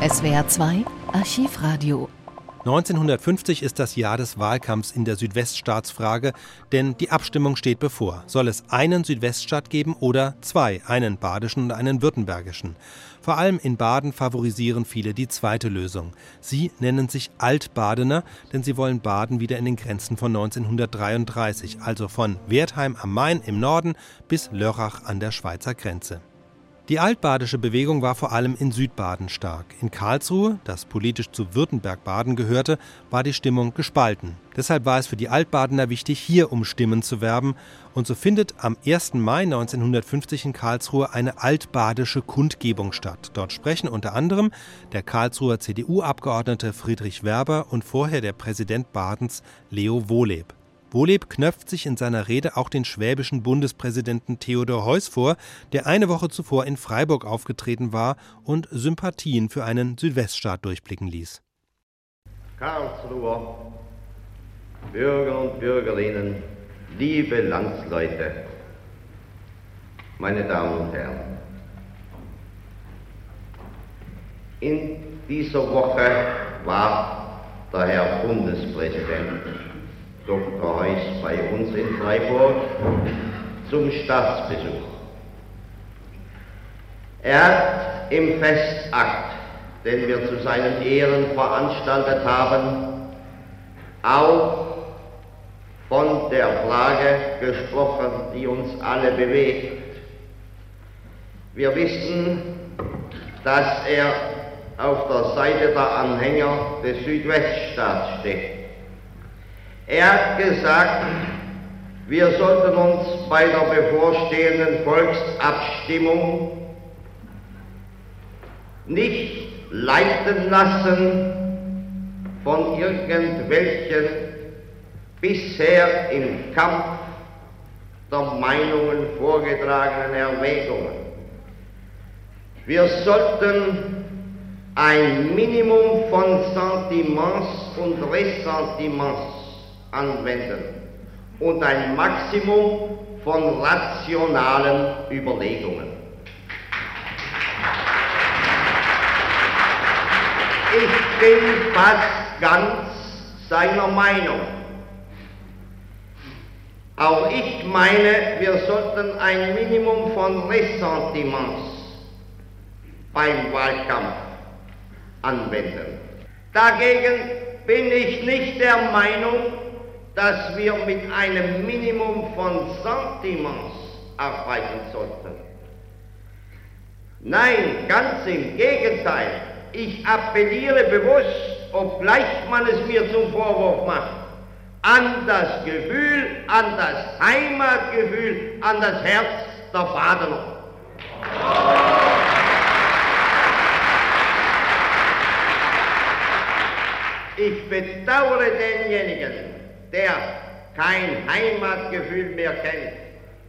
SWR 2 Archivradio 1950 ist das Jahr des Wahlkampfs in der Südweststaatsfrage, denn die Abstimmung steht bevor. Soll es einen Südweststaat geben oder zwei, einen badischen und einen württembergischen? Vor allem in Baden favorisieren viele die zweite Lösung. Sie nennen sich Altbadener, denn sie wollen Baden wieder in den Grenzen von 1933, also von Wertheim am Main im Norden bis Lörrach an der Schweizer Grenze. Die altbadische Bewegung war vor allem in Südbaden stark. In Karlsruhe, das politisch zu Württemberg-Baden gehörte, war die Stimmung gespalten. Deshalb war es für die Altbadener wichtig, hier um Stimmen zu werben. Und so findet am 1. Mai 1950 in Karlsruhe eine altbadische Kundgebung statt. Dort sprechen unter anderem der Karlsruher CDU-Abgeordnete Friedrich Werber und vorher der Präsident Badens Leo Wohleb. Wohleb knöpft sich in seiner Rede auch den schwäbischen Bundespräsidenten Theodor Heuss vor, der eine Woche zuvor in Freiburg aufgetreten war und Sympathien für einen Südweststaat durchblicken ließ. Karlsruher, Bürger und Bürgerinnen, liebe Landsleute, meine Damen und Herren. In dieser Woche war der Herr Bundespräsident Dr. Heuss bei uns in Freiburg zum Staatsbesuch. Er hat im Festakt, den wir zu seinen Ehren veranstaltet haben, auch von der Frage gesprochen, die uns alle bewegt. Wir wissen, dass er auf der Seite der Anhänger des Südweststaats steht. Er hat gesagt, wir sollten uns bei der bevorstehenden Volksabstimmung nicht leiten lassen von irgendwelchen bisher im Kampf der Meinungen vorgetragenen Erwägungen. Wir sollten ein Minimum von Sentiments und Ressentiments anwenden und ein Maximum von rationalen Überlegungen. Ich bin fast ganz seiner Meinung. Auch ich meine, wir sollten ein Minimum von Ressentiments beim Wahlkampf anwenden. Dagegen bin ich nicht der Meinung, dass wir mit einem Minimum von Sentiments arbeiten sollten. Nein, ganz im Gegenteil. Ich appelliere bewusst, obgleich man es mir zum Vorwurf macht, an das Gefühl, an das Heimatgefühl, an das Herz der Badener. Ich bedauere denjenigen, der kein Heimatgefühl mehr kennt.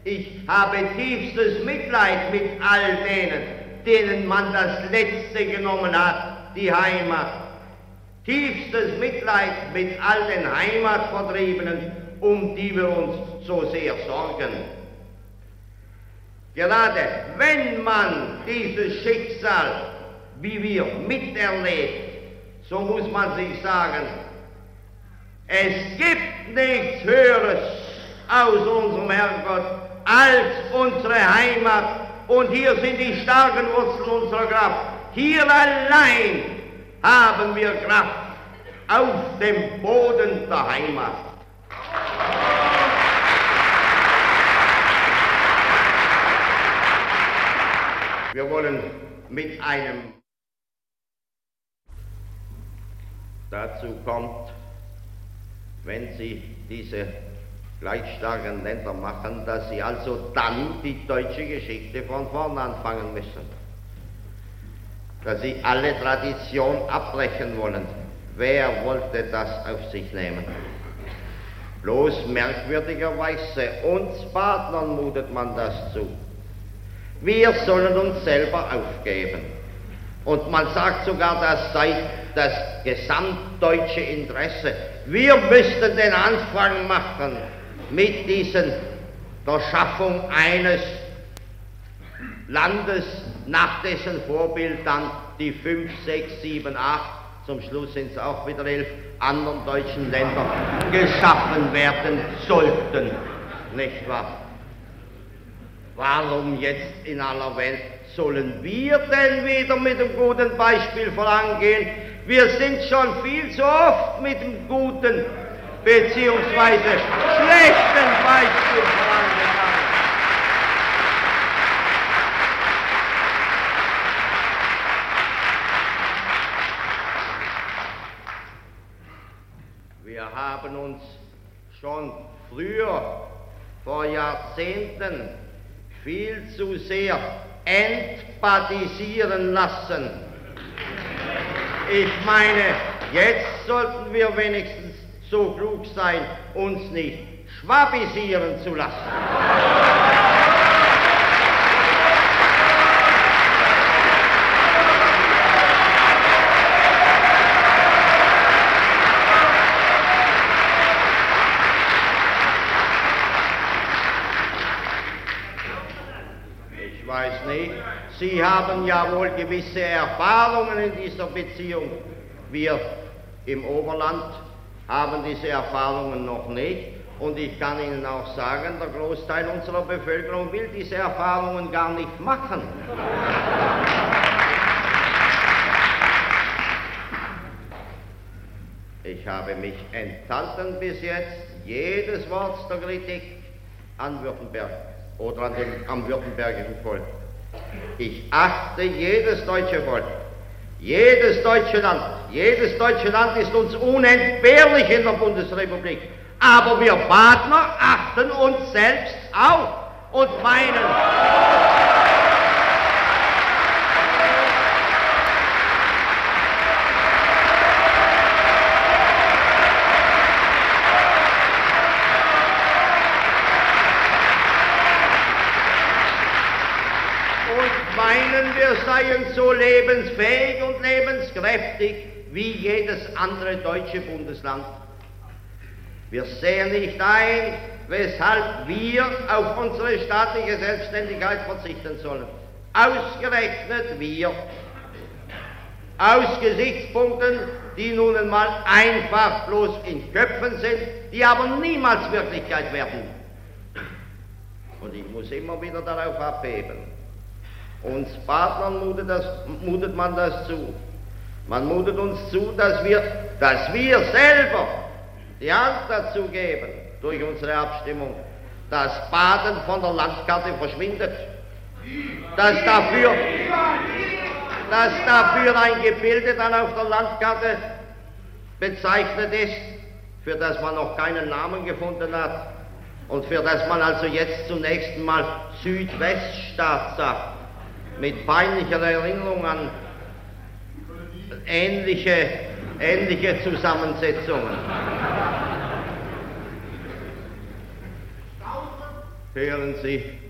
Ich habe tiefstes Mitleid mit all denen, denen man das Letzte genommen hat, die Heimat. Tiefstes Mitleid mit all den Heimatvertriebenen, um die wir uns so sehr sorgen. Gerade wenn man dieses Schicksal, wie wir miterlebt, so muss man sich sagen, es gibt nichts Höheres aus unserem Herrgott als unsere Heimat. Und hier sind die starken Wurzeln unserer Kraft. Hier allein haben wir Kraft auf dem Boden der Heimat. Wir wollen mit einem dazu kommt, wenn Sie diese gleich starken Länder machen, dass Sie also dann die deutsche Geschichte von vorn anfangen müssen. Dass Sie alle Tradition abbrechen wollen. Wer wollte das auf sich nehmen? Bloß merkwürdigerweise uns Partnern mutet man das zu. Wir sollen uns selber aufgeben. Und man sagt sogar, das sei das gesamtdeutsche Interesse. Wir müssten den Anfang machen mit diesen, der Schaffung eines Landes, nach dessen Vorbild dann die fünf, sechs, sieben, acht, zum Schluss sind es auch wieder elf, anderen deutschen Länder geschaffen werden sollten. Nicht wahr? Warum jetzt in aller Welt sollen wir denn wieder mit dem guten Beispiel vorangehen? Wir sind schon viel zu oft mit dem guten beziehungsweise schlechten Beispiel vorangegangen. Wir haben uns schon früher, vor Jahrzehnten, viel zu sehr entpathisieren lassen. Ich meine, jetzt sollten wir wenigstens so klug sein, uns nicht schwabisieren zu lassen. Ich weiß nicht, Sie haben ja wohl gewisse Erfahrungen in dieser Beziehung. Wir im Oberland haben diese Erfahrungen noch nicht. Und ich kann Ihnen auch sagen, der Großteil unserer Bevölkerung will diese Erfahrungen gar nicht machen. Ich habe mich enthalten bis jetzt jedes Wort der Kritik an Württemberg oder an dem, am württembergischen Volk. Ich achte jedes deutsche Volk, jedes deutsche Land, jedes deutsche Land ist uns unentbehrlich in der Bundesrepublik. Aber wir Badner achten uns selbst auch und meinen, und meinen, wir seien so lebensfähig und lebenskräftig wie jedes andere deutsche Bundesland. Wir sehen nicht ein, weshalb wir auf unsere staatliche Selbstständigkeit verzichten sollen. Ausgerechnet wir. Aus Gesichtspunkten, die nun einmal einfach bloß in Köpfen sind, die aber niemals Wirklichkeit werden. Und ich muss immer wieder darauf abheben. Uns Partnern mutet, das, mutet man das zu. Man mutet uns zu, dass wir, dass wir selber die Hand dazu geben, durch unsere Abstimmung, dass Baden von der Landkarte verschwindet. Dass dafür, dass dafür ein Gebilde dann auf der Landkarte bezeichnet ist, für das man noch keinen Namen gefunden hat und für das man also jetzt zunächst mal Südweststaat sagt mit peinlicher Erinnerung an ähnliche, ähnliche Zusammensetzungen. Hören Sie.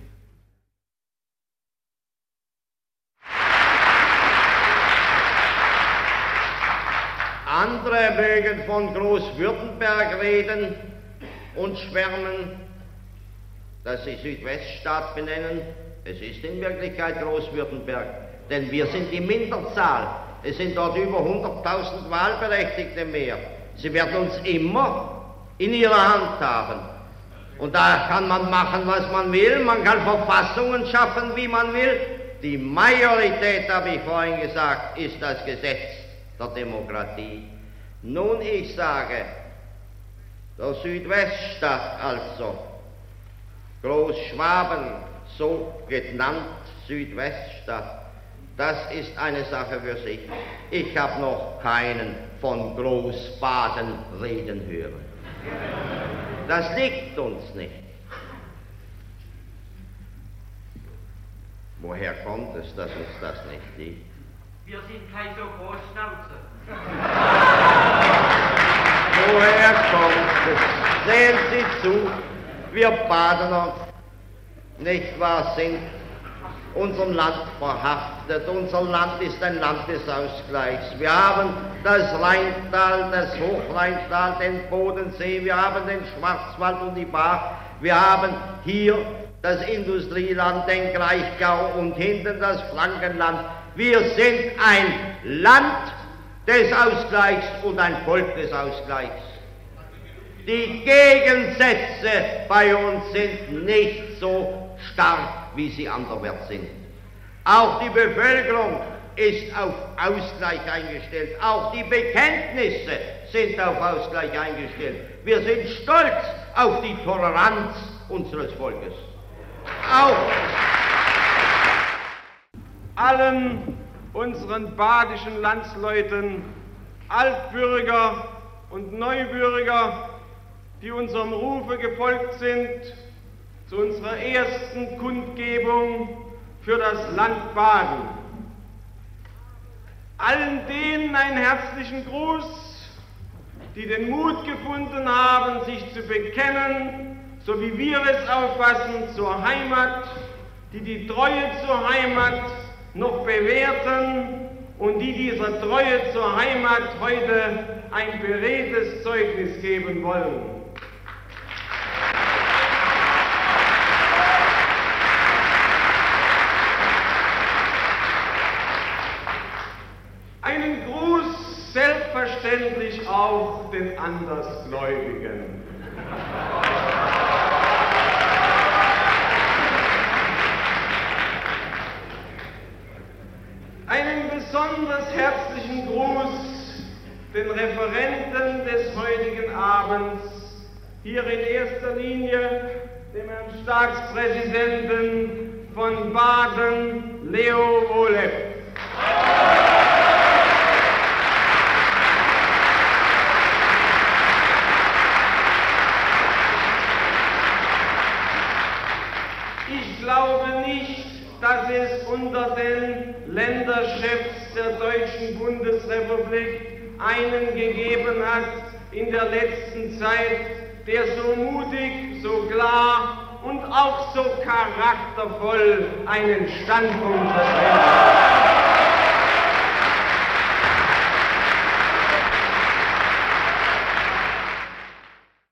Andere mögen von Großwürttemberg reden und schwärmen, dass sie Südweststaat benennen. Es ist in Wirklichkeit Großwürttemberg, denn wir sind die Minderzahl. Es sind dort über 100.000 Wahlberechtigte mehr. Sie werden uns immer in ihrer Hand haben. Und da kann man machen, was man will. Man kann Verfassungen schaffen, wie man will. Die Majorität, habe ich vorhin gesagt, ist das Gesetz der Demokratie. Nun, ich sage, der Südweststaat also, Großschwaben, so genannt Südweststadt, das ist eine Sache für sich. Ich habe noch keinen von Großbaden reden hören. Das liegt uns nicht. Woher kommt es, dass uns das nicht liegt? Wir sind kein so Großschnauze. Woher kommt es? Sehen Sie zu, wir Badener, nicht wahr, sind unserem Land verhaftet. Unser Land ist ein Land des Ausgleichs. Wir haben das Rheintal, das Hochrheintal, den Bodensee, wir haben den Schwarzwald und die Bar, wir haben hier das Industrieland, den Kraichgau und hinten das Frankenland. Wir sind ein Land des Ausgleichs und ein Volk des Ausgleichs. Die Gegensätze bei uns sind nicht so stark, wie sie anderwärts sind. Auch die Bevölkerung ist auf Ausgleich eingestellt. Auch die Bekenntnisse sind auf Ausgleich eingestellt. Wir sind stolz auf die Toleranz unseres Volkes. Auch allen unseren badischen Landsleuten, Altbürger und Neubürger, die unserem Rufe gefolgt sind, zu unserer ersten Kundgebung für das Land Baden. Allen denen einen herzlichen Gruß, die den Mut gefunden haben, sich zu bekennen, so wie wir es auffassen, zur Heimat, die die Treue zur Heimat noch bewährten und die dieser Treue zur Heimat heute ein beredtes Zeugnis geben wollen. Einen Gruß selbstverständlich auch den Andersgläubigen. Einen besonders herzlichen Gruß den Referenten des heutigen Abends, hier in erster Linie dem Herrn Staatspräsidenten von Baden, Leo Wohleff. Ich glaube nicht, dass es unter den Länderchefs der Deutschen Bundesrepublik einen gegeben hat in der letzten Zeit, der so mutig, so klar und auch so charaktervoll einen Standpunkt vertritt.